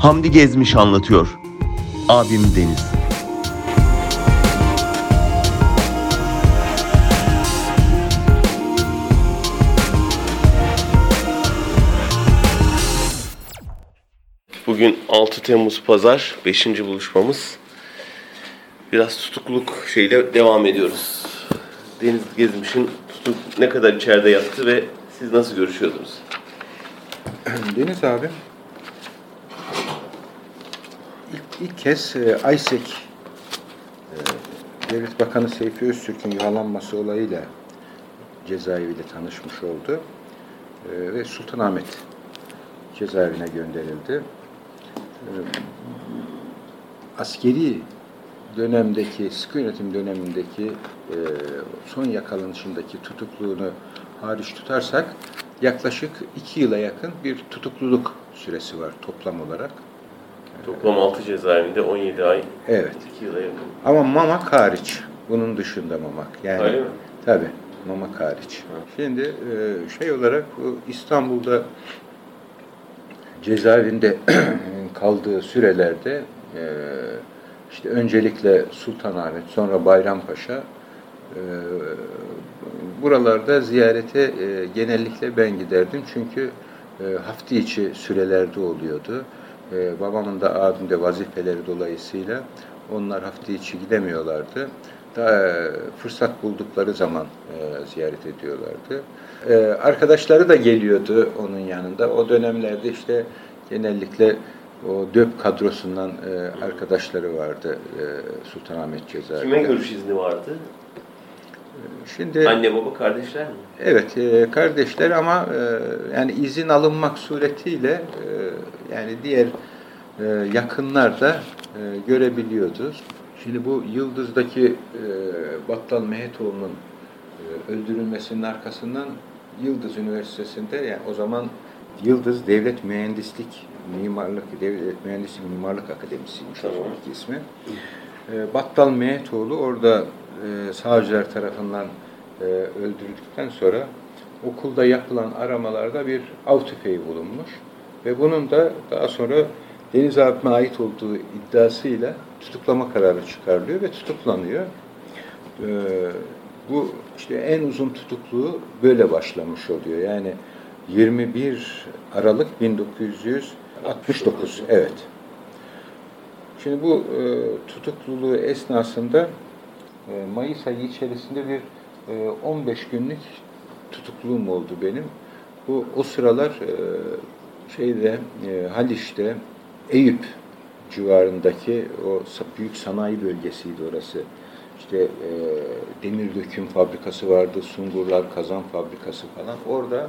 Hamdi Gezmiş anlatıyor. Abim Deniz. Bugün 6 Temmuz Pazar 5. buluşmamız. Biraz tutukluluk şeyle devam ediyoruz. Deniz Gezmiş'in tutuk ne kadar içeride yattı ve siz nasıl görüşüyordunuz? Deniz abi ilk, kez e, AYSEK e, Devlet Bakanı Seyfi Öztürk'ün yuhalanması olayıyla cezaeviyle tanışmış oldu. E, ve Sultanahmet cezaevine gönderildi. E, askeri dönemdeki, sıkı yönetim dönemindeki e, son yakalanışındaki tutukluğunu hariç tutarsak yaklaşık iki yıla yakın bir tutukluluk süresi var toplam olarak. Toplam 6 cezaevinde 17 ay, Evet. 2 yıla yakın. Ama Mamak hariç. Bunun dışında Mamak. Yani Öyle mi? Tabii. Mamak hariç. Şimdi e, şey olarak bu İstanbul'da cezaevinde kaldığı sürelerde e, işte öncelikle Sultanahmet, sonra Bayrampaşa e, buralarda ziyarete genellikle ben giderdim. Çünkü hafta içi sürelerde oluyordu. E, babamın da abim de vazifeleri dolayısıyla onlar hafta içi gidemiyorlardı. Daha e, fırsat buldukları zaman e, ziyaret ediyorlardı. E, arkadaşları da geliyordu onun yanında. O dönemlerde işte genellikle o DÖP kadrosundan e, arkadaşları vardı e, Sultanahmet cezaevinde. Kime görüş izni vardı? Şimdi Anne, baba, kardeşler mi? Evet, e, kardeşler ama e, yani izin alınmak suretiyle e, yani diğer e, yakınlar da e, görebiliyordu. Şimdi bu Yıldız'daki e, Battal Mehetoğlu'nun e, öldürülmesinin arkasından Yıldız Üniversitesi'nde yani o zaman Yıldız Devlet Mühendislik Mimarlık Devlet Mühendislik Mimarlık Akademisi'ymiş o Tamam. zamanki ismi. E, Battal Mehetoğlu orada e, savcılar tarafından e, öldürüldükten sonra okulda yapılan aramalarda bir av tüfeği bulunmuş ve bunun da daha sonra Deniz abime ait olduğu iddiasıyla tutuklama kararı çıkarılıyor ve tutuklanıyor. E, bu işte en uzun tutukluğu böyle başlamış oluyor. Yani 21 Aralık 1969 evet. Şimdi bu e, tutukluluğu esnasında e, Mayıs ayı içerisinde bir e, 15 günlük tutukluğum oldu benim. Bu o sıralar e, şeyde e, Haliç'te Eyüp civarındaki o büyük sanayi bölgesiydi orası. İşte e, demir döküm fabrikası vardı, Sungurlar kazan fabrikası falan. Orada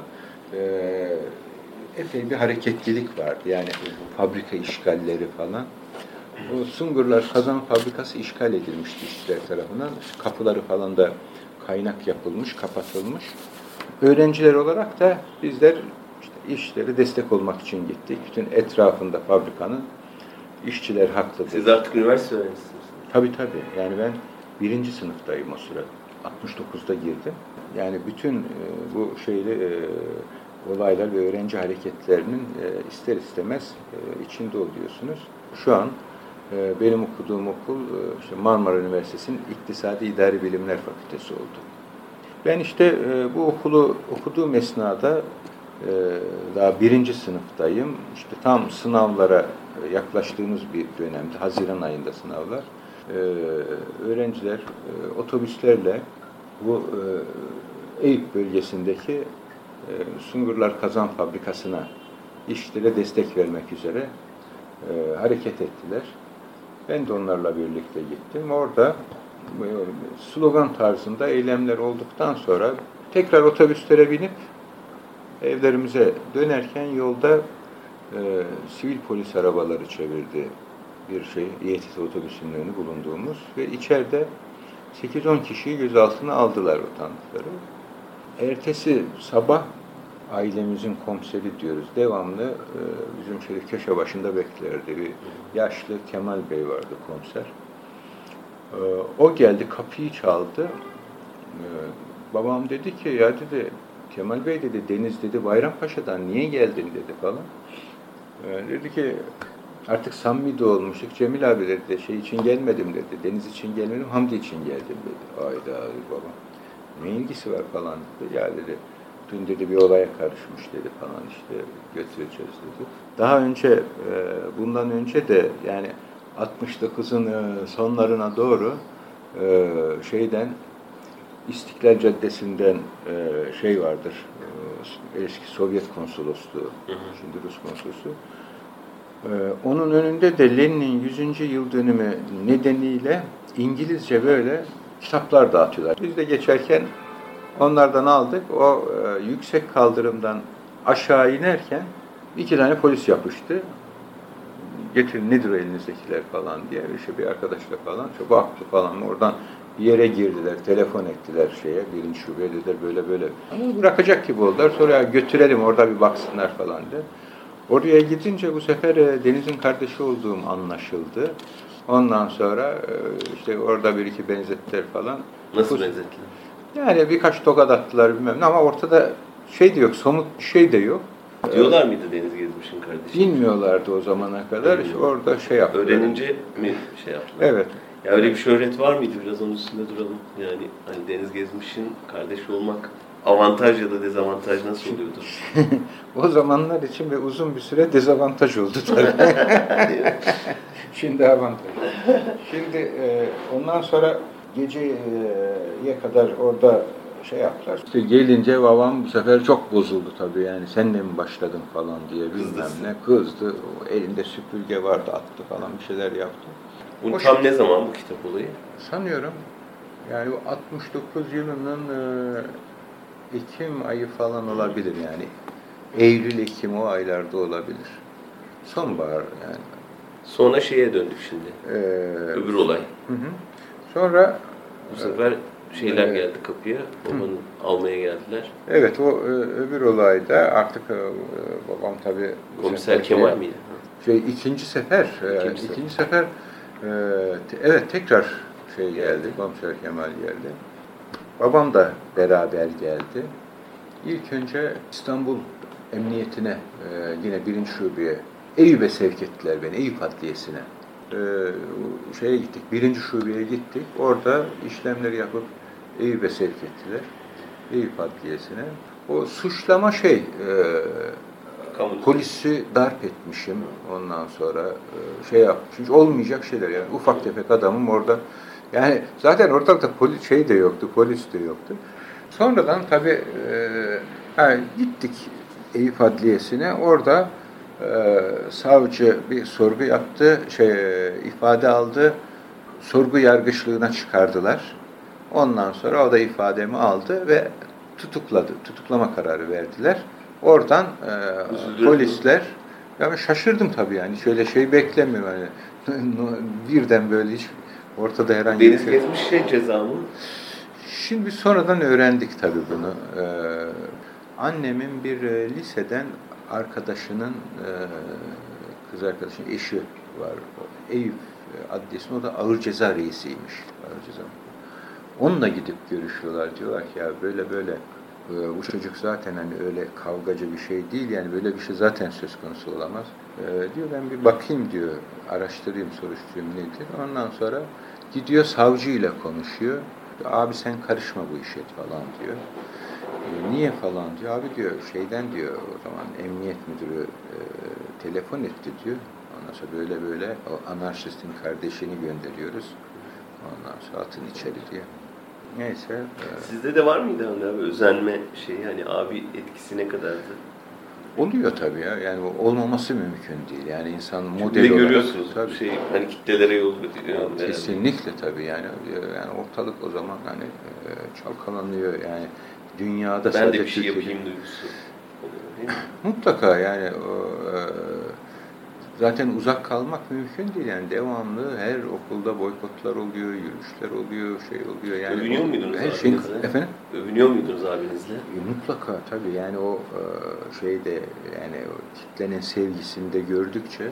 e, epey bir hareketlilik vardı. Yani fabrika işgalleri falan. O Sungurlar kazan fabrikası işgal edilmişti işçiler tarafından. Kapıları falan da kaynak yapılmış, kapatılmış. Öğrenciler olarak da bizler işte işleri destek olmak için gittik. Bütün etrafında fabrikanın işçiler haklıdır. Siz artık üniversite öğrencisiniz. Tabii tabii. Yani ben birinci sınıftayım o sıra. 69'da girdim. Yani bütün e, bu şeyli e, olaylar ve öğrenci hareketlerinin e, ister istemez e, içinde oluyorsunuz. Şu an e, benim okuduğum okul işte Marmara Üniversitesi'nin İktisadi İdari Bilimler Fakültesi oldu. Ben işte bu okulu okuduğum esnada daha birinci sınıftayım. İşte tam sınavlara yaklaştığımız bir dönemde, Haziran ayında sınavlar. Öğrenciler otobüslerle bu Eyüp bölgesindeki Sungurlar Kazan Fabrikası'na işlere destek vermek üzere e, hareket ettiler. Ben de onlarla birlikte gittim. Orada e, slogan tarzında eylemler olduktan sonra tekrar otobüslere binip evlerimize dönerken yolda e, sivil polis arabaları çevirdi bir şey, İETT otobüsünün önü bulunduğumuz ve içeride 8-10 kişiyi gözaltına aldılar o tanıkları. Ertesi sabah ailemizin komiseri diyoruz. Devamlı e, bizim şöyle köşe başında beklerdi. Bir yaşlı Kemal Bey vardı komiser. E, o geldi kapıyı çaldı. E, babam dedi ki ya dedi Kemal Bey dedi Deniz dedi Bayrampaşa'dan niye geldin dedi falan. E, dedi ki Artık samimi de olmuştuk. Cemil abi dedi şey için gelmedim dedi. Deniz için gelmedim, Hamdi için geldim dedi. Ayda dedi babam. Ne ilgisi var falan dedi. Ya dedi dün dedi bir olaya karışmış dedi falan işte götüreceğiz dedi. Daha önce e, bundan önce de yani 69'un e, sonlarına doğru e, şeyden İstiklal Caddesi'nden e, şey vardır. e, eski Sovyet konsolosluğu. Şimdi Rus konsolosluğu. Ee, onun önünde de Lenin'in 100. yıl dönümü nedeniyle İngilizce böyle kitaplar dağıtıyorlar. Biz de geçerken onlardan aldık. O e, yüksek kaldırımdan aşağı inerken iki tane polis yapıştı. Getirin nedir elinizdekiler falan diye. İşte bir arkadaşla falan. İşte baktı falan oradan bir yere girdiler, telefon ettiler şeye, birinci şubeye dediler böyle böyle. Ama bırakacak gibi oldular. Sonra "Ya götürelim orada bir baksınlar falan diye. Oraya gidince bu sefer e, Deniz'in kardeşi olduğum anlaşıldı. Ondan sonra e, işte orada bir iki benzettiler falan. Nasıl Bu- benzettiler? Yani birkaç tokat attılar bilmem ne ama ortada şey de yok, somut bir şey de yok. Diyorlar mıydı Deniz Gezmiş'in kardeşi? Bilmiyorlardı o zamana kadar. İşte orada şey yaptılar. Öğrenince mi şey yaptılar? Evet. Ya öyle bir şöhret var mıydı? Biraz onun üstünde duralım. Yani hani Deniz Gezmiş'in kardeşi olmak avantaj ya da dezavantaj nasıl oluyordur? o zamanlar için ve uzun bir süre dezavantaj oldu tabii. Şimdi avantaj. Şimdi e, ondan sonra geceye kadar orada şey yaptılar. İşte gelince babam bu sefer çok bozuldu tabii yani senle mi başladın falan diye bilmem ne kızdı. O elinde süpürge vardı attı falan bir şeyler yaptı. Bu O tam ne zaman bu kitap olayı? Sanıyorum yani bu 69 yılının e, Ekim ayı falan olabilir yani. Eylül, Ekim o aylarda olabilir. Sonbahar yani. Sonra şeye döndük şimdi. Ee, Öbür olay. hı hı. Sonra Bu sefer şeyler Evet. geldi kapıya. Babanı almaya geldiler. evet o e, öbür olayda artık e, babam tabii Komiser sefer- Kemal miydi? Şey ikinci sefer, e, İkinci ikinci, sefer, e, te- evet tekrar şey geldi, komiser Kemal geldi. Babam da beraber geldi. İlk önce İstanbul Emniyetine, e, yine birinci şubeye, Eyüp'e sevk ettiler beni, Eyüp Adliyesi'ne. E, o şeye gittik, birinci şubeye gittik. Orada işlemleri yapıp Eyüp'e sevk ettiler. Eyüp Adliyesi'ne. O suçlama şey, e, Kamu polisi darp etmişim ondan sonra e, şey yapmışım. Olmayacak şeyler yani ufak tefek adamım orada. Yani zaten ortalıkta polis şey de yoktu, polis de yoktu. Sonradan tabii e, ha, gittik Eyüp Adliyesi'ne. Orada savcı bir sorgu yaptı, şey e, ifade aldı. Sorgu yargıçlığına çıkardılar. Ondan sonra o da ifademi aldı ve tutukladı. Tutuklama kararı verdiler. Oradan e, polisler ya ben şaşırdım tabii yani şöyle şey beklemiyorum hani birden böyle hiç ortada herhangi bir Deniz şey. Gezmiş şey ceza mı? Şimdi sonradan öğrendik tabii bunu. Ee, annemin bir e, liseden arkadaşının e, kız arkadaşının eşi var. Eyüp e, adliyesinde o da ağır ceza reisiymiş. Ağır ceza. Onunla gidip görüşüyorlar. Diyorlar ki ya böyle böyle e, bu çocuk zaten hani öyle kavgacı bir şey değil yani böyle bir şey zaten söz konusu olamaz. E, diyor ben bir bakayım diyor araştırayım soruşturayım nedir. Ondan sonra gidiyor savcıyla konuşuyor. Abi sen karışma bu işe falan diyor. E, niye falan diyor. Abi diyor şeyden diyor o zaman emniyet müdürü e, telefon etti diyor. Ondan sonra böyle böyle o anarşistin kardeşini gönderiyoruz. Ondan sonra atın içeri diye. Neyse. e, Sizde de var mıydı hani abi özenme şeyi hani abi etkisi ne kadardı? oluyor tabii ya. Yani olmaması mümkün değil. Yani insan Model model olarak. görüyorsunuz Tabii. şey hani kitlelere yol veriyor. yani. Kesinlikle tabii yani. Yani ortalık o zaman hani e, çalkalanıyor yani. Dünyada Ben de sadece bir şey Türkiye'de- yapayım duygusu? Mutlaka yani o, e, zaten uzak kalmak mümkün değil yani devamlı her okulda boykotlar oluyor, yürüyüşler oluyor, şey oluyor yani. Övünüyor o- muydunuz Her şeyin, abinizle? efendim? Övünüyor muydunuz abinizle? E, Mutlaka tabii yani o e, şeyde yani o kitlenin sevgisini de gördükçe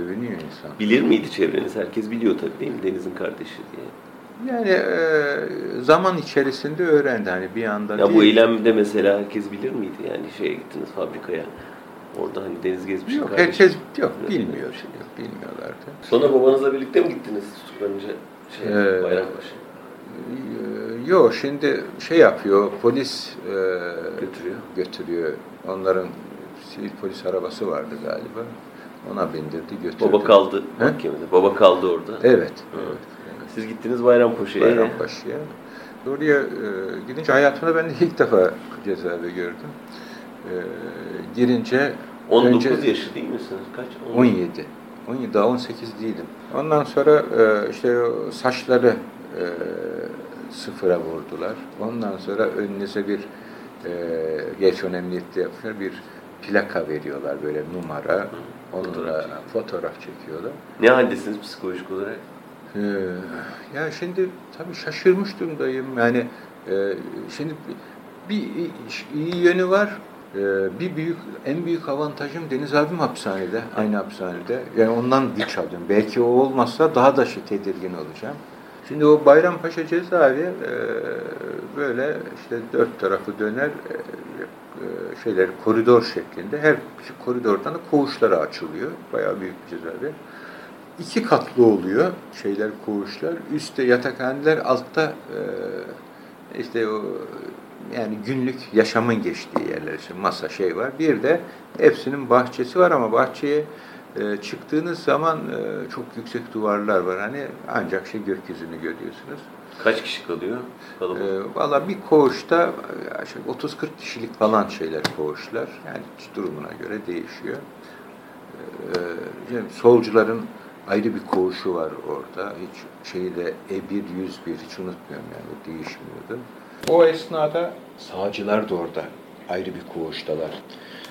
övünüyor insan. Bilir miydi çevreniz? Herkes biliyor tabii değil mi Deniz'in kardeşi diye. Yani e, zaman içerisinde öğrendi hani bir anda Ya değil. bu eylemde mesela herkes bilir miydi? Yani şeye gittiniz fabrikaya. Orada hani deniz gezmişsin. Yok kardeşim. herkes yok bilmiyor şey yok bilmiyorlardı. Sonra babanızla birlikte mi gittiniz tutuklanınca? Şey, Ee. Ee, Yok şimdi şey yapıyor polis e, Götürüyor. götürüyor. Onların sivil polis arabası vardı galiba. Ona bindirdi götürdü. Baba kaldı He? mahkemede. Baba kaldı orada. Evet. Hı. evet. Siz gittiniz Bayrampaşa'ya. Bayrampaşa'ya. Oraya e, gidince hayatımda ben de ilk defa cezaevi gördüm. E, girince 19 önce yaşı değil misiniz? Kaç? 17. 17 daha 18 değilim. Ondan sonra e, işte saçları e, sıfıra vurdular. Ondan sonra önünüze bir e, geç ön emniyette yapıyor bir plaka veriyorlar böyle numara. Onunla Fotoğraf fotoğraf çekiyorlar. Ne haldesiniz psikolojik olarak? Ee, ya şimdi tabii şaşırmış durumdayım. Yani e, şimdi bir iyi yönü var. Ee, bir büyük, en büyük avantajım Deniz abim hapishanede, aynı hapishanede. Yani ondan güç aldım. Belki o olmazsa daha da şey tedirgin olacağım. Şimdi o Bayrampaşa cezaevi e, böyle işte dört tarafı döner e, e, şeyler koridor şeklinde. Her koridordan da koğuşlara açılıyor. Bayağı büyük bir cezaevi. İki katlı oluyor şeyler koğuşlar. Üstte yatakhaneler, altta e, işte o yani günlük yaşamın geçtiği yerler işte masa şey var. Bir de hepsinin bahçesi var ama bahçeye e, çıktığınız zaman e, çok yüksek duvarlar var. Hani ancak şey gökyüzünü görüyorsunuz. Kaç kişi kalıyor? Kalabalık. E, Valla bir koğuşta e, şey, 30-40 kişilik falan şeyler koğuşlar. Yani durumuna göre değişiyor. E, yani solcuların ayrı bir koğuşu var orada. Hiç şeyi de E1, 101 hiç unutmuyorum yani değişmiyordu. O esnada sağcılar da orada ayrı bir koğuştalar.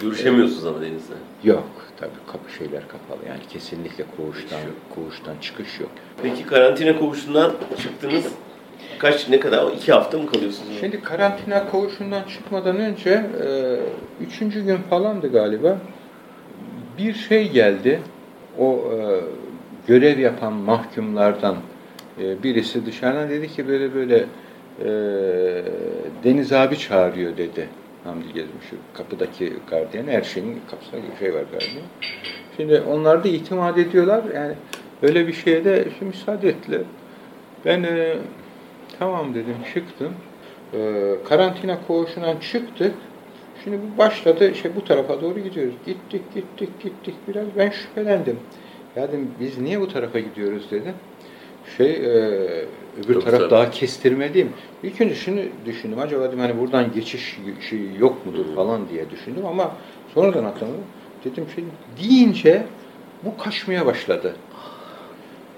Görüşemiyorsunuz ama Deniz'le. Yok tabii kapı şeyler kapalı yani kesinlikle koğuştan koğuştan çıkış yok. Peki karantina koğuşundan çıktınız. Kaç, ne kadar? İki hafta mı kalıyorsunuz? Şimdi karantina koğuşundan çıkmadan önce e, üçüncü gün falandı galiba bir şey geldi. O e, görev yapan mahkumlardan e, birisi dışarıdan dedi ki böyle böyle e, Deniz abi çağırıyor dedi. Hamdi Gezmiş kapıdaki gardiyan her şeyin kapısında bir şey var gardiyan. Şimdi onlar da itimat ediyorlar. Yani böyle bir şeye de işte müsaade ettiler. Ben e, tamam dedim çıktım. E, karantina koğuşundan çıktık. Şimdi bu başladı işte bu tarafa doğru gidiyoruz. Gittik gittik gittik biraz ben şüphelendim. Ya dedim biz niye bu tarafa gidiyoruz dedim. Şey e, öbür Çok taraf güzel. daha kestirmeliyim. İlk önce şunu düşündüm. Acaba dedim hani buradan geçiş şey yok mudur Hı. falan diye düşündüm ama sonradan hatırladım. Dedim şey deyince bu kaçmaya başladı.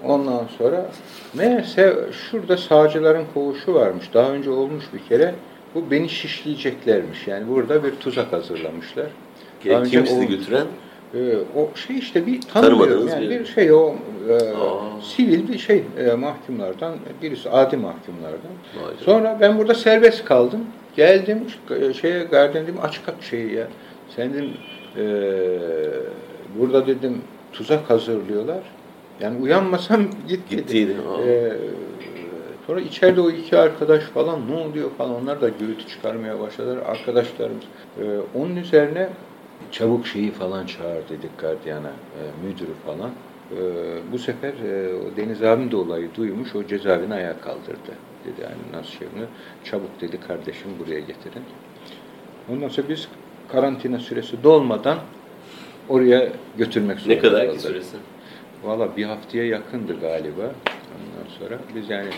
Ondan sonra meğerse şurada sağcıların koğuşu varmış. Daha önce olmuş bir kere. Bu beni şişleyeceklermiş. Yani burada bir tuzak hazırlamışlar. Kim sizi götüren? Ee, o şey işte bir tanımıyorum yani bir şey o e, Aa. sivil bir şey e, mahkumlardan birisi adi mahkumlardan. Vay. Sonra ben burada serbest kaldım. Geldim e, şeye gardiyan dedim aç kap şeyi ya. Sen dedim e, burada dedim tuzak hazırlıyorlar. Yani uyanmasam git. Aa. Ee, sonra içeride o iki arkadaş falan ne oluyor falan onlar da gürültü çıkarmaya başladılar arkadaşlarımız. Ee, onun üzerine çabuk şeyi falan çağır dedik gardiyana, e, müdürü falan. Ee, bu sefer e, o Deniz abim de olayı duymuş, o cezaevine ayağa kaldırdı. Dedi yani nasıl şey? Çabuk dedi kardeşim buraya getirin. Ondan sonra biz karantina süresi dolmadan oraya götürmek zorunda Ne kadar ki kaldık. süresi? Valla bir haftaya yakındı galiba. Ondan sonra biz yani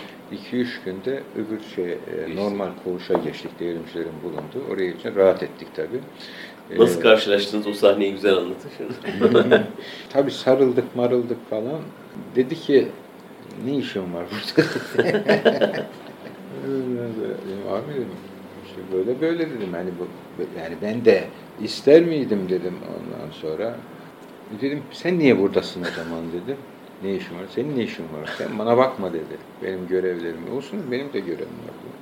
2-3 günde öbür şey e, normal koğuşa geçtik. Devrimcilerin bulunduğu. Oraya için rahat ettik tabii. Nasıl Ee, karşılaştınız? O sahneyi güzel anlatın şimdi. Tabii sarıldık marıldık falan. Dedi ki ne işin var burada? Abi dedim işte böyle böyle dedim yani bu yani ben de ister miydim dedim ondan sonra. Dedim sen niye buradasın o zaman dedim. Ne işin var? Senin ne işin var? Sen bana bakma dedi. Benim görevlerim olsun benim de görevim var. dedi.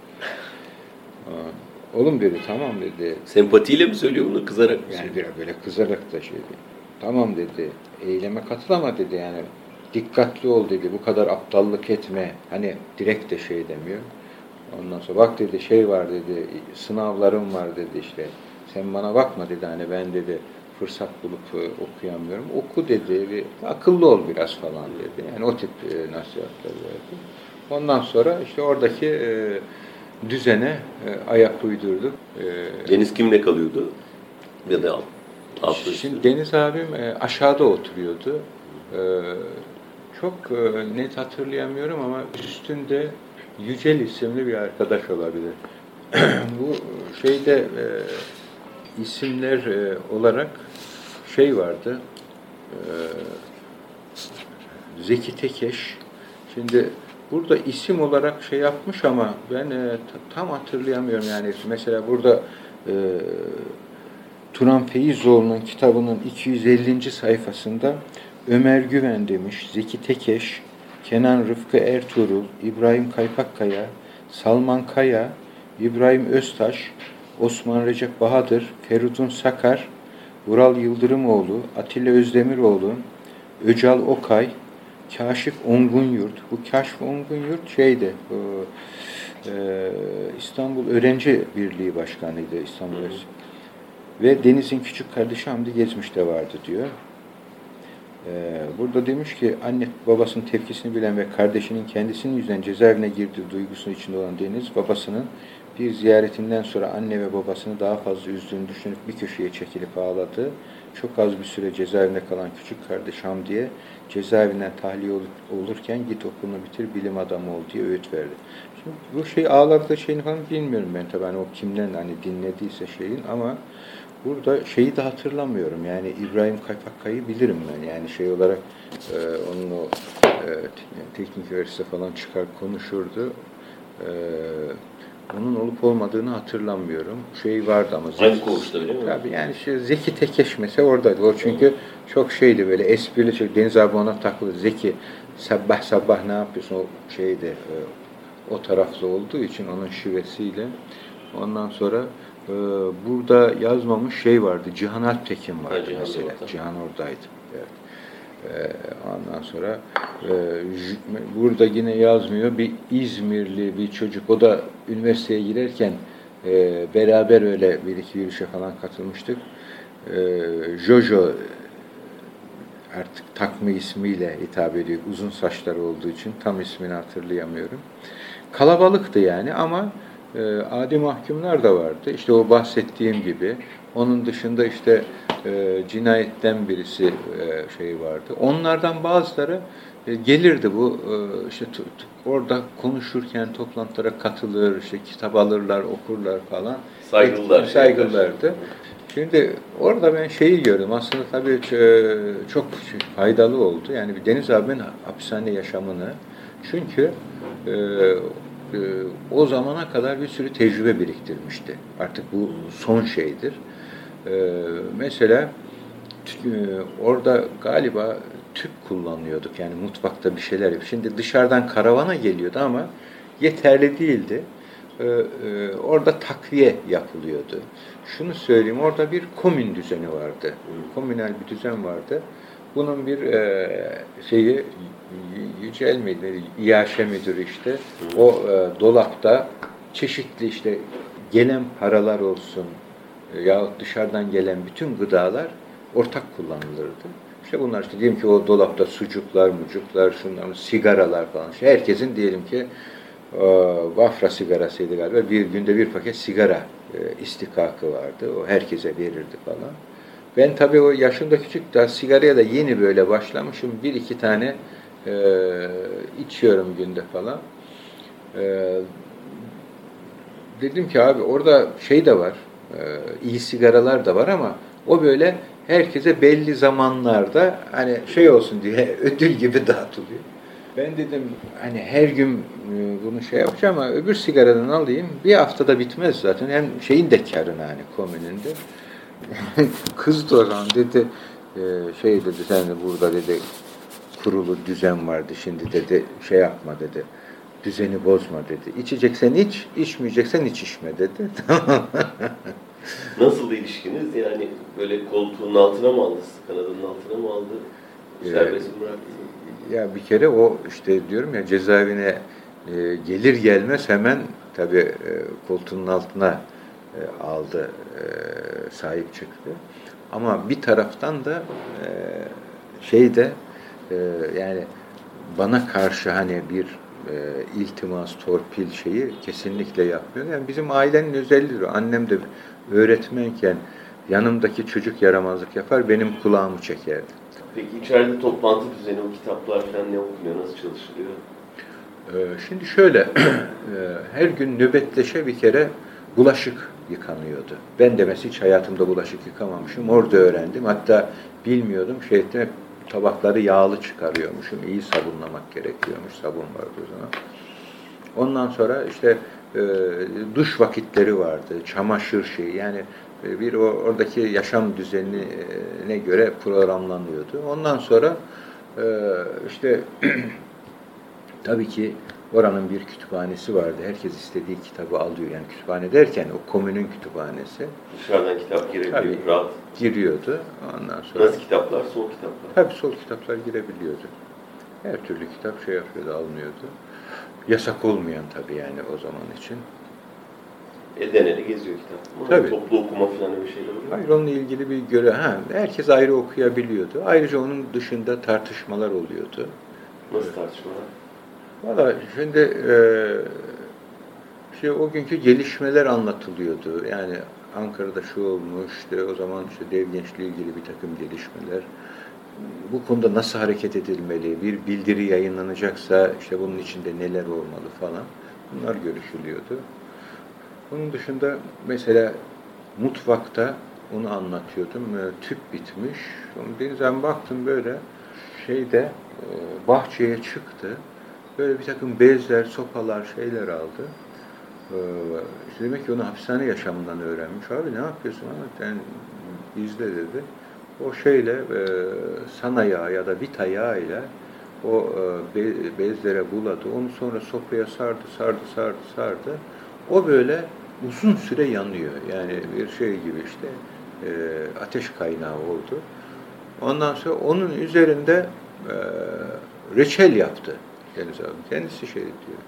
Oğlum dedi tamam dedi. Sempatiyle mi söylüyor bunu kızarak mı Yani biraz böyle kızarak da şey dedi. Tamam dedi. Eyleme katıl ama dedi yani dikkatli ol dedi. Bu kadar aptallık etme. Hani direkt de şey demiyor. Ondan sonra bak dedi şey var dedi. Sınavlarım var dedi işte. Sen bana bakma dedi hani ben dedi fırsat bulup e, okuyamıyorum. Oku dedi, bir, akıllı ol biraz falan dedi. Yani o tip e, nasihatler verdi. Ondan sonra işte oradaki e, düzene ayak uydurduk. Deniz kimle kalıyordu? Ya da alt. Şimdi Deniz abim aşağıda oturuyordu. Çok net hatırlayamıyorum ama üstünde Yücel isimli bir arkadaş olabilir. Bu şeyde isimler e, olarak şey vardı. E, Zeki Tekeş. Şimdi burada isim olarak şey yapmış ama ben e, ta- tam hatırlayamıyorum yani. Mesela burada e, Turan Feyzoğlu'nun kitabının 250. sayfasında Ömer Güven demiş, Zeki Tekeş, Kenan Rıfkı Ertuğrul, İbrahim Kaypakkaya, Salman Kaya, İbrahim Öztaş, Osman Recep Bahadır, Feridun Sakar, Vural Yıldırımoğlu, Atilla Özdemiroğlu, Öcal Okay, Kaşif Ongunyurt. Bu Kaşif Ongunyurt şeydi, bu, e, İstanbul Öğrenci Birliği Başkanıydı İstanbul Öğrenci. Ve Deniz'in küçük kardeşi Hamdi Gezmiş de vardı diyor. Ee, burada demiş ki anne babasının tepkisini bilen ve kardeşinin kendisinin yüzünden cezaevine girdiği duygusunun içinde olan Deniz babasının bir ziyaretinden sonra anne ve babasını daha fazla üzdüğünü düşünüp bir köşeye çekilip ağladı. Çok az bir süre cezaevinde kalan küçük kardeş Hamdi'ye cezaevinden tahliye ol- olurken git okulunu bitir bilim adamı ol diye öğüt verdi. Şimdi bu şey ağladığı şeyini falan bilmiyorum ben tabii hani o kimden hani dinlediyse şeyin ama Burada şeyi de hatırlamıyorum. Yani İbrahim Kaypakkay'ı bilirim ben. Yani şey olarak e, onun o e, te- teknik üniversite falan çıkar konuşurdu. E, onun olup olmadığını hatırlamıyorum. Şey vardı ama. Aynı koğuşta öyle mi? Tabii yani şey, Zeki Tekeş mesela oradaydı. O çünkü çok şeydi böyle esprili şey. Deniz abi ona takıldı. Zeki sabah sabah ne yapıyorsun o şeyde e, o taraflı olduğu için onun şivesiyle. Ondan sonra e, burada yazmamış şey vardı. Cihan Alptekin vardı Ha, Cihan mesela. orada. Cihan oradaydı. Evet. E, ondan sonra e, burada yine yazmıyor. Bir İzmirli bir çocuk. O da üniversiteye girerken e, beraber öyle bir iki yürüyüşe falan katılmıştık. E, Jojo artık takma ismiyle hitap ediyor. Uzun saçları olduğu için tam ismini hatırlayamıyorum. Kalabalıktı yani ama adi mahkumlar da vardı. İşte o bahsettiğim gibi. Onun dışında işte e, cinayetten birisi e, şey vardı. Onlardan bazıları e, gelirdi bu e, işte orada konuşurken toplantılara katılır, işte kitap alırlar, okurlar falan. Saygılılar. Saygılılardı. Şimdi orada ben şeyi gördüm. Aslında tabii e, çok faydalı oldu. Yani bir Deniz abimin hapishane yaşamını. Çünkü e, e, o zamana kadar bir sürü tecrübe biriktirmişti. Artık bu son şeydir. E, mesela e, orada galiba tüp kullanıyorduk. Yani mutfakta bir şeyler yap. Şimdi dışarıdan karavana geliyordu ama yeterli değildi. Ee, e, orada takviye yapılıyordu. Şunu söyleyeyim, orada bir komün düzeni vardı. Komünel bir düzen vardı. Bunun bir e, şeyi Yücel miydi, İyaşe müdürü işte, o e, dolapta çeşitli işte gelen paralar olsun yahut dışarıdan gelen bütün gıdalar ortak kullanılırdı. İşte bunlar işte diyelim ki o dolapta sucuklar, mucuklar, şunlar, sigaralar falan. İşte herkesin diyelim ki e, sigarasıydı galiba. Bir günde bir paket sigara e, istikakı vardı. O herkese verirdi falan. Ben tabii o yaşımda küçük daha sigaraya da yeni böyle başlamışım. Bir iki tane e, içiyorum günde falan. E, dedim ki abi orada şey de var. E, iyi sigaralar da var ama o böyle herkese belli zamanlarda hani şey olsun diye ödül gibi dağıtılıyor. Ben dedim hani her gün e, bunu şey yapacağım ama öbür sigaradan alayım. Bir haftada bitmez zaten. Hem şeyin de karına hani komününde. Kız da dedi e, şey dedi sen de burada dedi kurulu düzen vardı şimdi dedi şey yapma dedi. Düzeni bozma dedi. İçeceksen iç, içmeyeceksen hiç içme dedi. Nasıl ilişkiniz? Yani böyle koltuğun altına mı aldı, kanadının altına mı aldı? Serbest mi bıraktı? Ya bir kere o işte diyorum ya cezaevine e, gelir gelmez hemen tabii e, koltuğunun altına e, aldı. E, sahip çıktı. Ama bir taraftan da e, şey de e, yani bana karşı hani bir e, iltimas, torpil şeyi kesinlikle yapmıyor. Yani bizim ailenin özelliği. Annem de öğretmenken yanımdaki çocuk yaramazlık yapar, benim kulağımı çekerdi. Peki içeride toplantı düzeni, o kitaplar falan ne okunuyor, nasıl çalışılıyor? Ee, Şimdi şöyle, e, her gün nöbetleşe bir kere bulaşık yıkanıyordu. Ben de mesela hiç hayatımda bulaşık yıkamamışım. Orada öğrendim. Hatta bilmiyordum. Şey hep tabakları yağlı çıkarıyormuşum. İyi sabunlamak gerekiyormuş. Sabun vardı o zaman. Ondan sonra işte e, duş vakitleri vardı. Çamaşır şeyi. Yani e, bir o, oradaki yaşam düzenine göre programlanıyordu. Ondan sonra e, işte Tabii ki oranın bir kütüphanesi vardı. Herkes istediği kitabı alıyor. Yani kütüphane derken o komünün kütüphanesi Dışarıdan kitap girebiliyor, Tabii. rahat. giriyordu. Ondan sonra Nasıl kitaplar? Soğuk kitaplar. tabii sol kitaplar girebiliyordu. Her türlü kitap şey yapıyordu, alınıyordu. Yasak olmayan tabii yani o zaman için. Elden ele geziyor kitap. Tabii. Toplu okuma falan öyle şeyler oluyor. mu? Hayır onunla ilgili bir göre ha herkes ayrı okuyabiliyordu. Ayrıca onun dışında tartışmalar oluyordu. Nasıl tartışmalar? Valla şimdi e, şey o günkü gelişmeler anlatılıyordu. Yani Ankara'da şu olmuş, işte o zaman işte dev gençliği ilgili bir takım gelişmeler. Bu konuda nasıl hareket edilmeli, bir bildiri yayınlanacaksa işte bunun içinde neler olmalı falan. Bunlar görüşülüyordu. Bunun dışında mesela mutfakta onu anlatıyordum. E, tüp bitmiş. Sonra baktım böyle şeyde e, bahçeye çıktı. Böyle bir takım bezler, sopalar, şeyler aldı. Ee, işte demek ki onu hapishane yaşamından öğrenmiş. Abi ne yapıyorsun? Sen izle dedi. O şeyle e, sana yağı ya da vita yağıyla o e, be- bezlere buladı. Onu sonra sopaya sardı, sardı, sardı, sardı. O böyle uzun süre yanıyor. Yani bir şey gibi işte e, ateş kaynağı oldu. Ondan sonra onun üzerinde e, reçel yaptı Deniz abi. Kendisi şey diyor.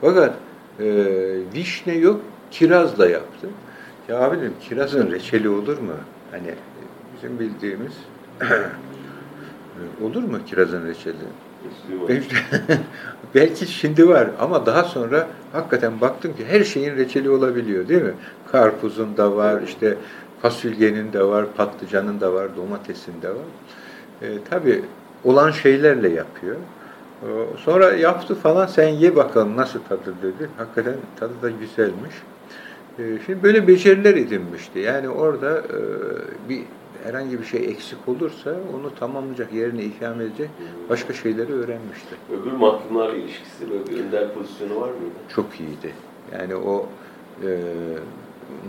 Fakat e, vişne yok, kirazla yaptı. Ya abi dedim kirazın reçeli olur mu? Hani bizim bildiğimiz olur mu kirazın reçeli? Belki şimdi var ama daha sonra hakikaten baktım ki her şeyin reçeli olabiliyor değil mi? Karpuzun da var, işte fasulyenin de var, patlıcanın da var, domatesin de var. E, tabii olan şeylerle yapıyor. E, sonra yaptı falan sen ye bakalım nasıl tadı dedi. Hakikaten tadı da güzelmiş. E, şimdi böyle beceriler edinmişti. Yani orada e, bir herhangi bir şey eksik olursa onu tamamlayacak, yerine ikame edecek başka şeyleri öğrenmişti. Öbür mahkumlarla ilişkisi böyle bir önder pozisyonu var mıydı? Çok iyiydi. Yani o e,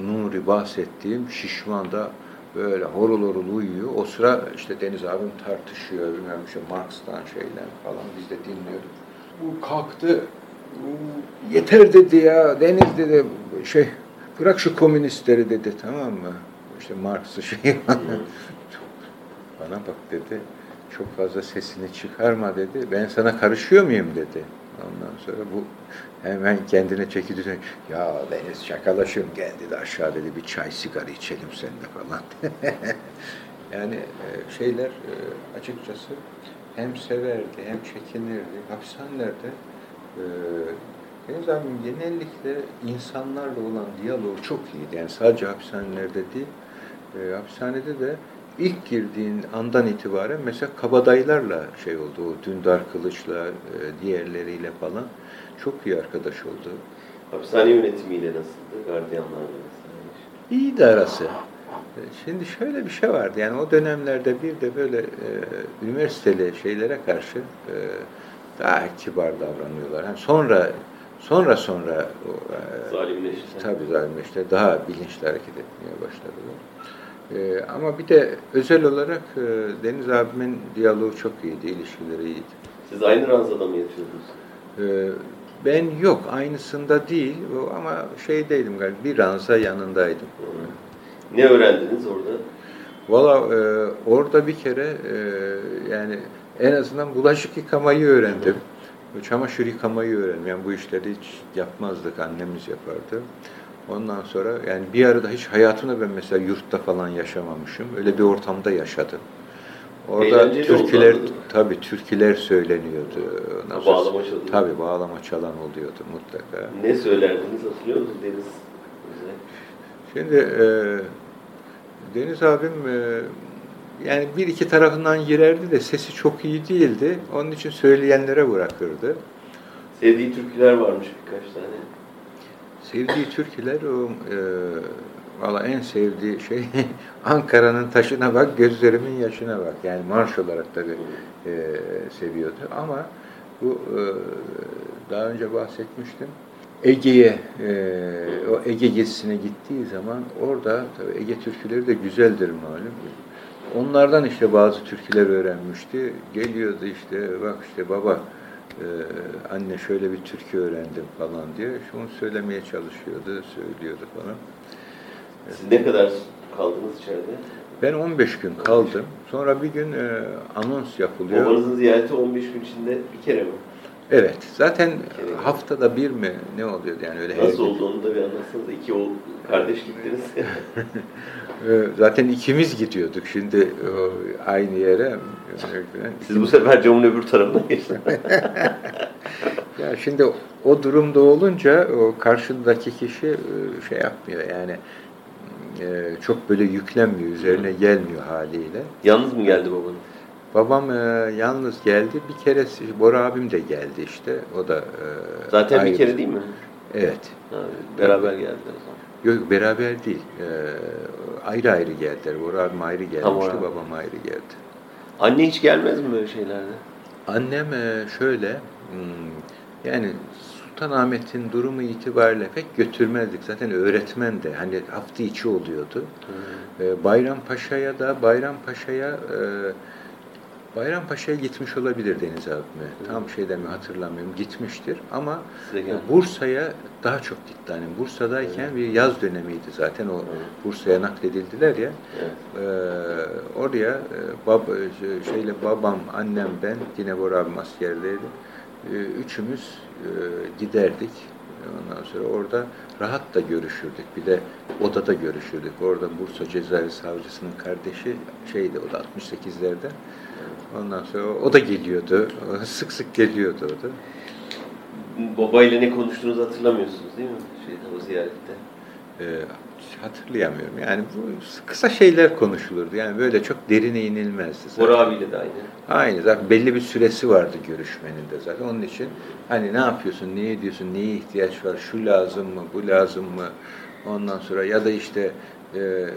Nuri bahsettiğim şişman da böyle horul horul uyuyor. O sıra işte Deniz abim tartışıyor, bilmem işte Marx'tan şeyler falan biz de dinliyorduk. Bu kalktı, "Bu yeter dedi ya, Deniz dedi, şey bırak şu komünistleri dedi tamam mı? İşte Marx'ı şey bana bak dedi, çok fazla sesini çıkarma dedi, ben sana karışıyor muyum dedi. Ondan sonra bu hemen kendine çekildi. Ya Deniz şakalaşıyorum gel dedi aşağı dedi bir çay sigara içelim seninle falan. yani e, şeyler e, açıkçası hem severdi hem çekinirdi. Hapishanelerde e, Deniz abim genellikle insanlarla olan diyaloğu çok iyiydi. Yani sadece hapishanelerde değil, hapishanede de ilk girdiğin andan itibaren mesela kabadayılarla şey oldu, o Dündar Kılıç'la, e, diğerleriyle falan çok iyi arkadaş oldu. Hapishane yönetimiyle nasıldı? Gardiyanlarla vesaire. İyiydi arası. E, Şimdi şöyle bir şey vardı yani o dönemlerde bir de böyle e, üniversiteli şeylere karşı e, daha kibar davranıyorlar. Yani sonra sonra sonra e, Zalimleşti. tabii zalimleşti daha bilinçli hareket etmeye başladılar. E, ama bir de özel olarak e, Deniz abimin diyaloğu çok iyiydi, ilişkileri iyiydi. Siz aynı ranzada mı yatıyordunuz? E, ben yok aynısında değil ama şeydeydim galiba bir ranza yanındaydım. Ne öğrendiniz orada? Valla e, orada bir kere e, yani en azından bulaşık yıkamayı öğrendim. Çamaşır yıkamayı öğrendim. Yani bu işleri hiç yapmazdık, annemiz yapardı. Ondan sonra yani bir arada hiç hayatımda ben mesela yurtta falan yaşamamışım. Öyle bir ortamda yaşadım. Orada Eğlenceli türküler tabii türküler söyleniyordu. Sonra- Bağlama çalıyor. Tabii bağlama çalan oluyordu mutlaka. Ne söylerdiniz hatırlıyor musunuz Deniz? Şimdi e, Deniz abim e, yani bir iki tarafından girerdi de sesi çok iyi değildi. Onun için söyleyenlere bırakırdı. Sevdiği türküler varmış birkaç tane. Sevdiği türküler o e, valla en sevdiği şey Ankara'nın taşına bak, gözlerimin yaşına bak. Yani marş olarak tabii e, seviyordu ama bu e, daha önce bahsetmiştim. Ege'ye, e, o Ege gezisine gittiği zaman orada tabii Ege türküleri de güzeldir malum. Onlardan işte bazı türküler öğrenmişti. Geliyordu işte bak işte baba e, anne şöyle bir türkü öğrendim falan diye. Şunu söylemeye çalışıyordu, söylüyordu falan. Siz ne kadar kaldınız içeride? Ben 15 gün kaldım. Sonra bir gün e, anons yapılıyor. Babanızın ziyareti 15 gün içinde bir kere mi? Evet. Zaten kere. haftada bir mi ne oluyordu yani öyle her Nasıl gün. oldu onu da bir anlatsanız. İki oğul kardeş gittiniz. E, Zaten ikimiz gidiyorduk şimdi e, aynı yere. Siz bu sefer camın öbür tarafına geçtiniz. Ya şimdi o durumda olunca o karşındaki kişi e, şey yapmıyor yani e, çok böyle yüklenmiyor, üzerine gelmiyor haliyle. Yalnız mı geldi babanız? Babam e, yalnız geldi. Bir kere Bora abim de geldi işte. O da e, Zaten bir ayrı. kere değil mi? Evet. Ha, beraber geldiler. Yok beraber değil. E, ayrı ayrı geldiler. Bora abim ayrı gelmişti, Tamam babam ayrı geldi. Anne hiç gelmez mi böyle şeylerde? Annem e, şöyle, hmm, yani Sultanahmet'in durumu itibariyle pek götürmezdik. Zaten öğretmen de hani hafta içi oluyordu. E, Bayrampaşa'ya da Bayrampaşa'ya e, Bayrampaşa'ya gitmiş olabilir Deniz abime. Tam şeyden mi hatırlamıyorum. Gitmiştir ama. Bursa'ya daha çok gitti. Hani Bursa'dayken bir yaz dönemiydi zaten o Bursa'ya nakledildiler ya. Evet. Ee, oraya e, bab, e, şeyle babam, annem, ben, yine Bora abim askerdeydi. Ee, üçümüz e, giderdik. Ondan sonra orada rahat da görüşürdük. Bir de odada görüşürdük. Orada Bursa Cezaevi Savcısının kardeşi şeydi o da 68'lerde. Ondan sonra o da geliyordu. Sık sık geliyordu o da. Babayla ne konuştuğunuzu hatırlamıyorsunuz değil mi? Şeyde, o ziyarette. Ee, hatırlayamıyorum. Yani bu kısa şeyler konuşulurdu. Yani böyle çok derine inilmezdi. zaten. Bora abiyle de aynı. Aynı zaten belli bir süresi vardı görüşmenin de zaten. Onun için hani ne yapıyorsun, ne ediyorsun, neye ihtiyaç var, şu lazım mı, bu lazım mı? Ondan sonra ya da işte e,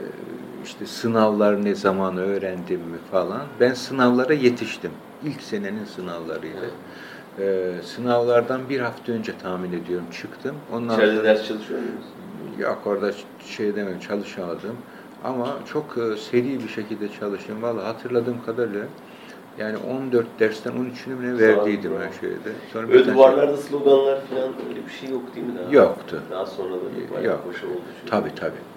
işte sınavlar ne zaman öğrendim mi falan. Ben sınavlara yetiştim. İlk senenin sınavlarıydı. E, sınavlardan bir hafta önce tahmin ediyorum çıktım. Ondan İçeride sonra ders çalışıyor musunuz? Yok orada şey demem çalışamadım. Ama çok e, seri bir şekilde çalıştım. Vallahi hatırladığım kadarıyla yani 14 dersten 13'ünü mü ne verdiydim her şeyde. Sonra Böyle duvarlarda sloganlar falan öyle bir şey yok değil mi daha? Yoktu. Daha sonra da Yok. bayağı boşa oldu. çünkü. Tabii tabii.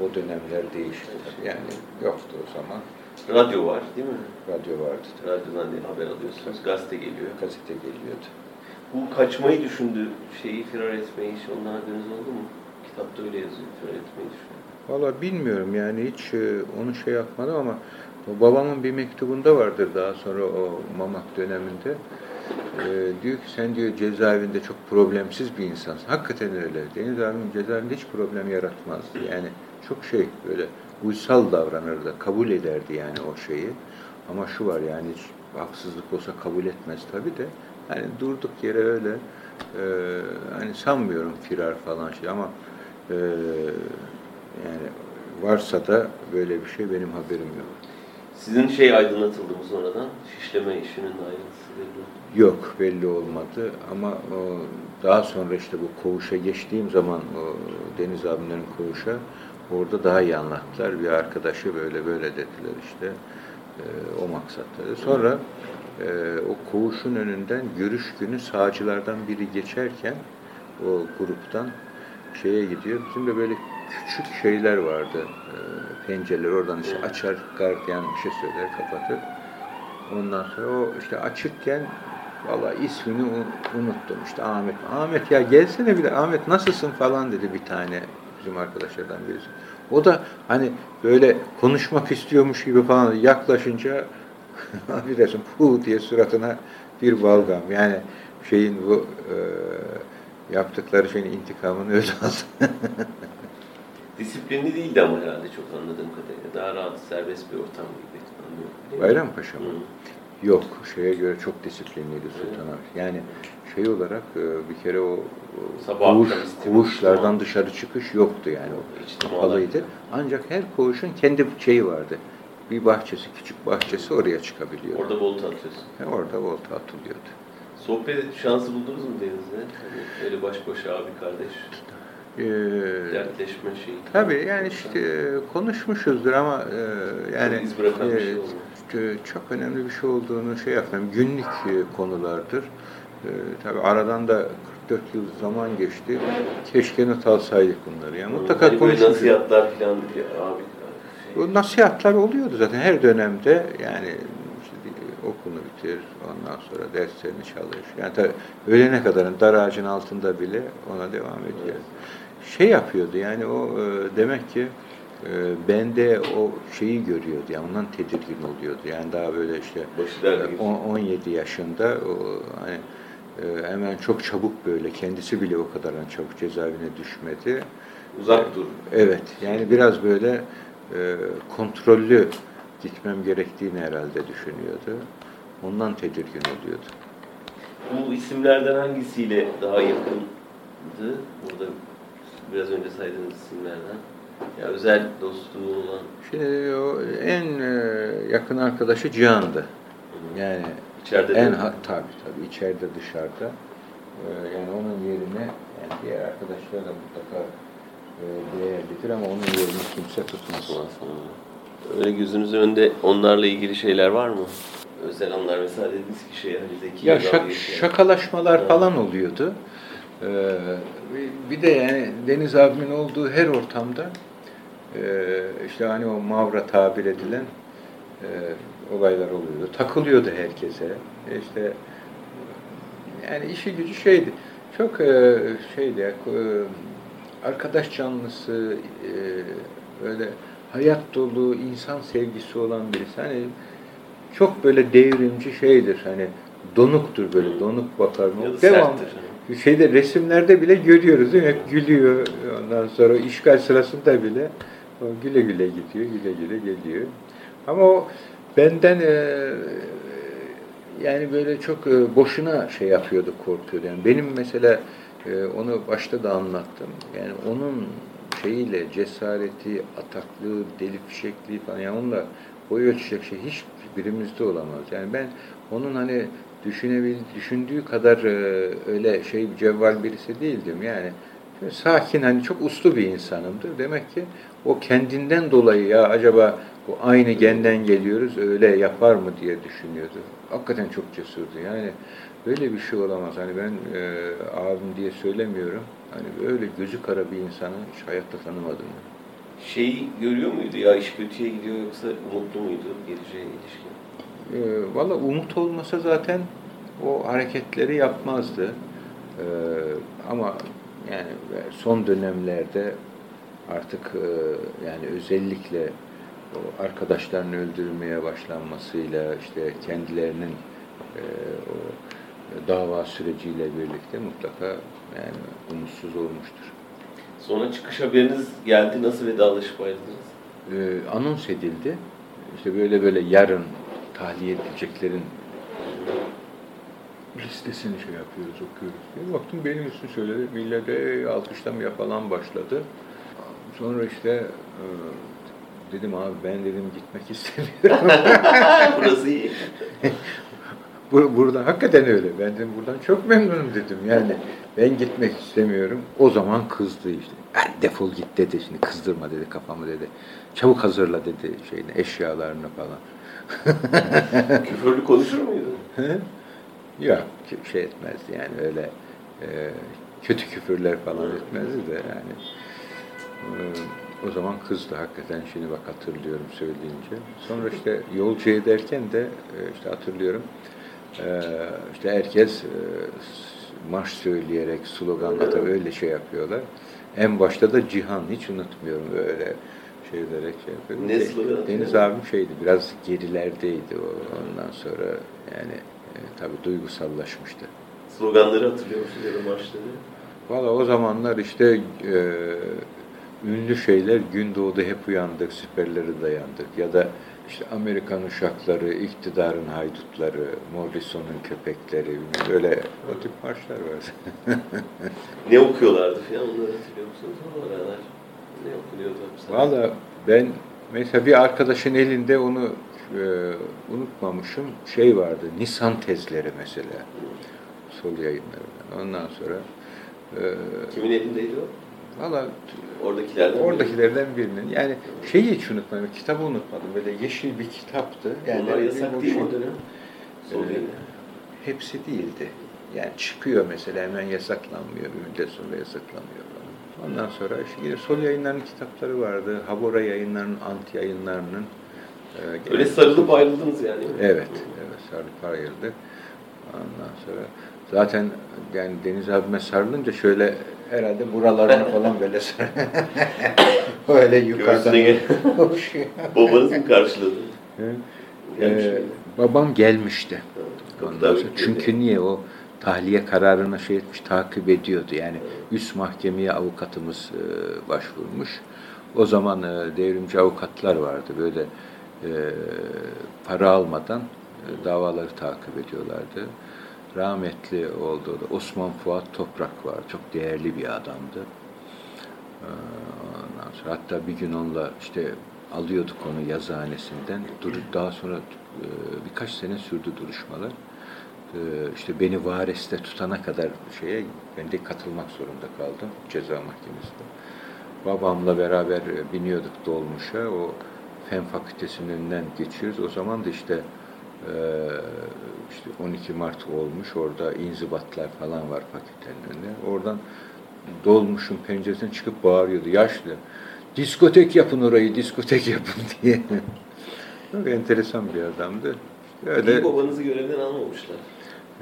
O dönemler değişti. tabii. Yani yoktu o zaman. Radyo var değil mi? Radyo vardı. tabii. Radyodan da haber alıyorsunuz. Gazete geliyor. Gazete geliyordu. Bu kaçmayı düşündü, şeyi firar etmeyi hiç ondan haberiniz oldu mu? Kitapta öyle yazıyor, firar etmeyi düşünüyor. Valla bilmiyorum yani hiç e, onu şey yapmadım ama babamın bir mektubunda vardır daha sonra o Mamak döneminde. E, diyor ki sen diyor cezaevinde çok problemsiz bir insansın. Hakikaten öyle. Deniz abim cezaevinde hiç problem yaratmazdı. Yani çok şey böyle uysal davranırdı. Kabul ederdi yani o şeyi. Ama şu var yani haksızlık olsa kabul etmez tabii de. Hani durduk yere öyle e, hani sanmıyorum firar falan şey ama e, yani varsa da böyle bir şey benim haberim yok. Sizin şey aydınlatıldı mı sonradan? Şişleme işinin ayrıntısı belli oldu. Yok belli olmadı ama o, daha sonra işte bu koğuşa geçtiğim zaman o Deniz abimlerin koğuşa orada daha iyi anlattılar. Bir arkadaşı böyle böyle dediler işte e, o maksatları. Sonra e, o koğuşun önünden görüş günü sağcılardan biri geçerken o gruptan şeye gidiyor. Bizim de böyle küçük şeyler vardı. E, pencereler oradan işte açar gardiyan bir şey söyler kapatır. Ondan sonra o işte açıkken Vallahi ismini unuttum işte Ahmet. Ahmet ya gelsene bir de Ahmet nasılsın falan dedi bir tane bizim arkadaşlardan birisi. O da hani böyle konuşmak istiyormuş gibi falan yaklaşınca affedersin pu diye suratına bir balgam. Yani şeyin bu e, yaptıkları şeyin intikamını öyle aldı. Disiplinli değildi ama herhalde çok anladığım kadarıyla. Daha rahat, serbest bir ortam gibi anlıyorum. Bayrampaşa mı? Hı. Yok, şeye göre çok disiplinliydi Sultan abi. Yani şey olarak e, bir kere o koğuş, koğuşlardan dışarı çıkış yoktu yani. O kapalıydı. Ancak her koğuşun kendi şeyi vardı. Bir bahçesi, küçük bahçesi oraya çıkabiliyordu. Orada volta atıyorsun. Ve orada volta atılıyordu. Sohbet şansı buldunuz mu Deniz'le? Hani öyle baş başa abi kardeş. Ee, Dertleşme şeyi. tabii yani işte e, konuşmuşuzdur ama e, yani iz bırakan bir şey e, çok önemli bir şey olduğunu şey yapmam. Günlük e, konulardır. E, tabii aradan da 44 yıl zaman geçti. Keşke not alsaydık bunları. Yani mutlaka hani konuşmuşuz. nasihatler falan abi şey. Bu nasihatler oluyordu zaten her dönemde yani okunu bitir, ondan sonra derslerini çalış. Yani tabii öğlene kadar dar ağacın altında bile ona devam ediyor. Şey yapıyordu yani o e, demek ki e, bende o şeyi görüyordu yani ondan tedirgin oluyordu. Yani daha böyle işte Başı derde e, on- 17 yaşında hani e, hemen çok çabuk böyle kendisi bile o kadar çabuk cezaevine düşmedi. Uzak dur. Evet, yani biraz böyle e, kontrollü gitmem gerektiğini herhalde düşünüyordu. Ondan tedirgin oluyordu. Bu isimlerden hangisiyle daha yakındı? Burada biraz önce saydığınız isimlerden. Ya özel dostluğu olan. Şimdi o en e, yakın arkadaşı Cihan'dı. Yani İçeride en ha, tabii tabii içeride dışarıda. E, yani onun yerine yani diğer arkadaşlar da mutlaka e, değerlidir ama onun yerini kimse tutmaz. Öyle gözünüzün önünde onlarla ilgili şeyler var mı? Özel anlar mesela dediniz ki şey hani Zeki Ya şak, şey. şakalaşmalar Evet. falan oluyordu. Ee, bir de yani Deniz abimin olduğu her ortamda işte hani o mavra tabir edilen e, olaylar oluyordu. Takılıyordu herkese. E İşte yani işi gücü şeydi. Çok e, şeydi, e, arkadaş canlısı, e, böyle hayat dolu, insan sevgisi olan birisi. Hani çok böyle devrimci şeydir. Hani donuktur böyle, donuk bakar. Ya da Devam. serttir. Şeyde resimlerde bile görüyoruz değil mi? Hep gülüyor. Ondan sonra işgal sırasında bile o güle güle gidiyor, güle güle geliyor. Ama o benden e, yani böyle çok e, boşuna şey yapıyordu, korkuyordu. Yani benim mesela e, onu başta da anlattım. Yani onun şeyiyle cesareti, ataklığı, deli fişekliği falan yani onunla boy ölçecek şey hiç birimizde olamaz. Yani ben onun hani düşünebil, düşündüğü kadar e, öyle şey cevval birisi değildim. Yani sakin hani çok uslu bir insanımdır. Demek ki o kendinden dolayı ya acaba bu aynı genden geliyoruz öyle yapar mı diye düşünüyordu. Hakikaten çok cesurdu. Yani böyle bir şey olamaz. Hani ben e, abim diye söylemiyorum. Hani böyle gözü kara bir insanı hiç hayatta tanımadım. Şeyi görüyor muydu ya iş kötüye gidiyor yoksa umutlu muydu geleceğe ilişkin? E, Valla umut olmasa zaten o hareketleri yapmazdı. E, ama yani son dönemlerde artık e, yani özellikle o arkadaşlarını öldürmeye başlanmasıyla işte kendilerinin e, o dava süreciyle birlikte mutlaka yani umutsuz olmuştur. Sonra çıkış haberiniz geldi. Nasıl vedalaşıp ayrıldınız? e, anons edildi. İşte böyle böyle yarın tahliye edileceklerin listesini şey yapıyoruz, okuyoruz diye. Baktım benim ismi söyledi. Millet "Ey, alkışlamaya falan başladı. Sonra işte e, dedim abi ben dedim gitmek istemiyorum. Burası iyi. Bu, buradan hakikaten öyle. Ben dedim buradan çok memnunum dedim. Yani ben gitmek istemiyorum. O zaman kızdı işte. "Ha, defol git dedi. Şimdi kızdırma dedi kafamı dedi. Çabuk hazırla dedi şeyini, eşyalarını falan. Küfürlü konuşur muydu? Yok şey etmezdi yani öyle e, kötü küfürler falan etmezdi de yani. E, o zaman kızdı hakikaten şimdi bak hatırlıyorum söyleyince. Sonra işte yolcu ederken de e, işte hatırlıyorum e, işte herkes e, marş söyleyerek, sloganla tabii öyle şey yapıyorlar. En başta da Cihan, hiç unutmuyorum böyle şeylerek şey yapıyor. Ne sloganı? Deniz abim şeydi, biraz gerilerdeydi o. Ondan sonra yani e, tabii duygusallaşmıştı. Sloganları hatırlıyor musun ya da marşları? Valla o zamanlar işte e, ünlü şeyler gün doğdu hep uyandık, siperleri dayandık ya da işte Amerikan uşakları, iktidarın haydutları, Morrison'un köpekleri, öyle o tip marşlar var. Ne okuyorlardı falan onları hatırlıyor musunuz? O aralar ne okunuyordu? Valla ben mesela bir arkadaşın elinde onu e, unutmamışım şey vardı, Nisan tezleri mesela, sol yayınlarından. Ondan sonra e, Kimin elindeydi o? valla Oradakilerden. Oradakilerden birinin. Yani şeyi hiç unutmadım, kitabı unutmadım. Böyle yeşil bir kitaptı. Yani Onlar yasak değil mi o dönem? Sol yayını. Hepsi değildi. Yani çıkıyor mesela hemen yasaklanmıyor, bir müddet sonra yasaklanıyor falan. Ondan sonra işte yine sol yayınlarının kitapları vardı. Habora yayınlarının, ant yayınlarının. E, gene- Öyle sarılıp ayrıldınız yani. Evet, evet sarılıp ayrıldı. Ondan sonra zaten yani Deniz abime sarılınca şöyle herhalde buralarını falan böyle sar. Öyle yukarıdan. Babanız mı karşıladı? Ee, babam gelmişti. Ondan sonra- çünkü niye o tahliye kararına şey etmiş, takip ediyordu. Yani üst mahkemeye avukatımız e, başvurmuş. O zaman e, devrimci avukatlar vardı. Böyle e, para almadan e, davaları takip ediyorlardı. Rahmetli oldu da Osman Fuat Toprak var. Çok değerli bir adamdı. Ee, Ondan sonra hatta bir gün onunla işte alıyorduk onu yazıhanesinden. Dur, daha sonra e, birkaç sene sürdü duruşmalar. Ee, İşte beni Vares'te tutana kadar şeye ben de katılmak zorunda kaldım ceza mahkemesinde. Babamla beraber e, biniyorduk dolmuşa. O fen fakültesinin önünden geçiyoruz. O zaman da işte e, işte 12 Mart olmuş. Orada inzibatlar falan var fakültenin önünde. Oradan dolmuşun penceresinden çıkıp bağırıyordu yaşlı. Diskotek yapın orayı, diskotek yapın diye. Çok enteresan bir adamdı. Öyle İyi babanızı görevden almamışlar.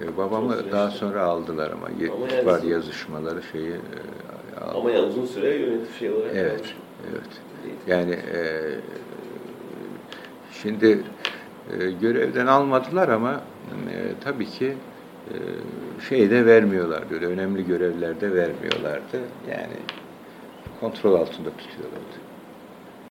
e, babamı daha sonra aldılar ama, Ama yani var yazışmaları şeyi e, aldı. Ama yani uzun süre yönetim şey olarak Evet, kalmış. evet. Yani e, şimdi e, görevden almadılar ama e, tabii ki e, şey de vermiyorlardı. Öyle önemli görevlerde vermiyorlardı. Yani kontrol altında tutuyorlardı.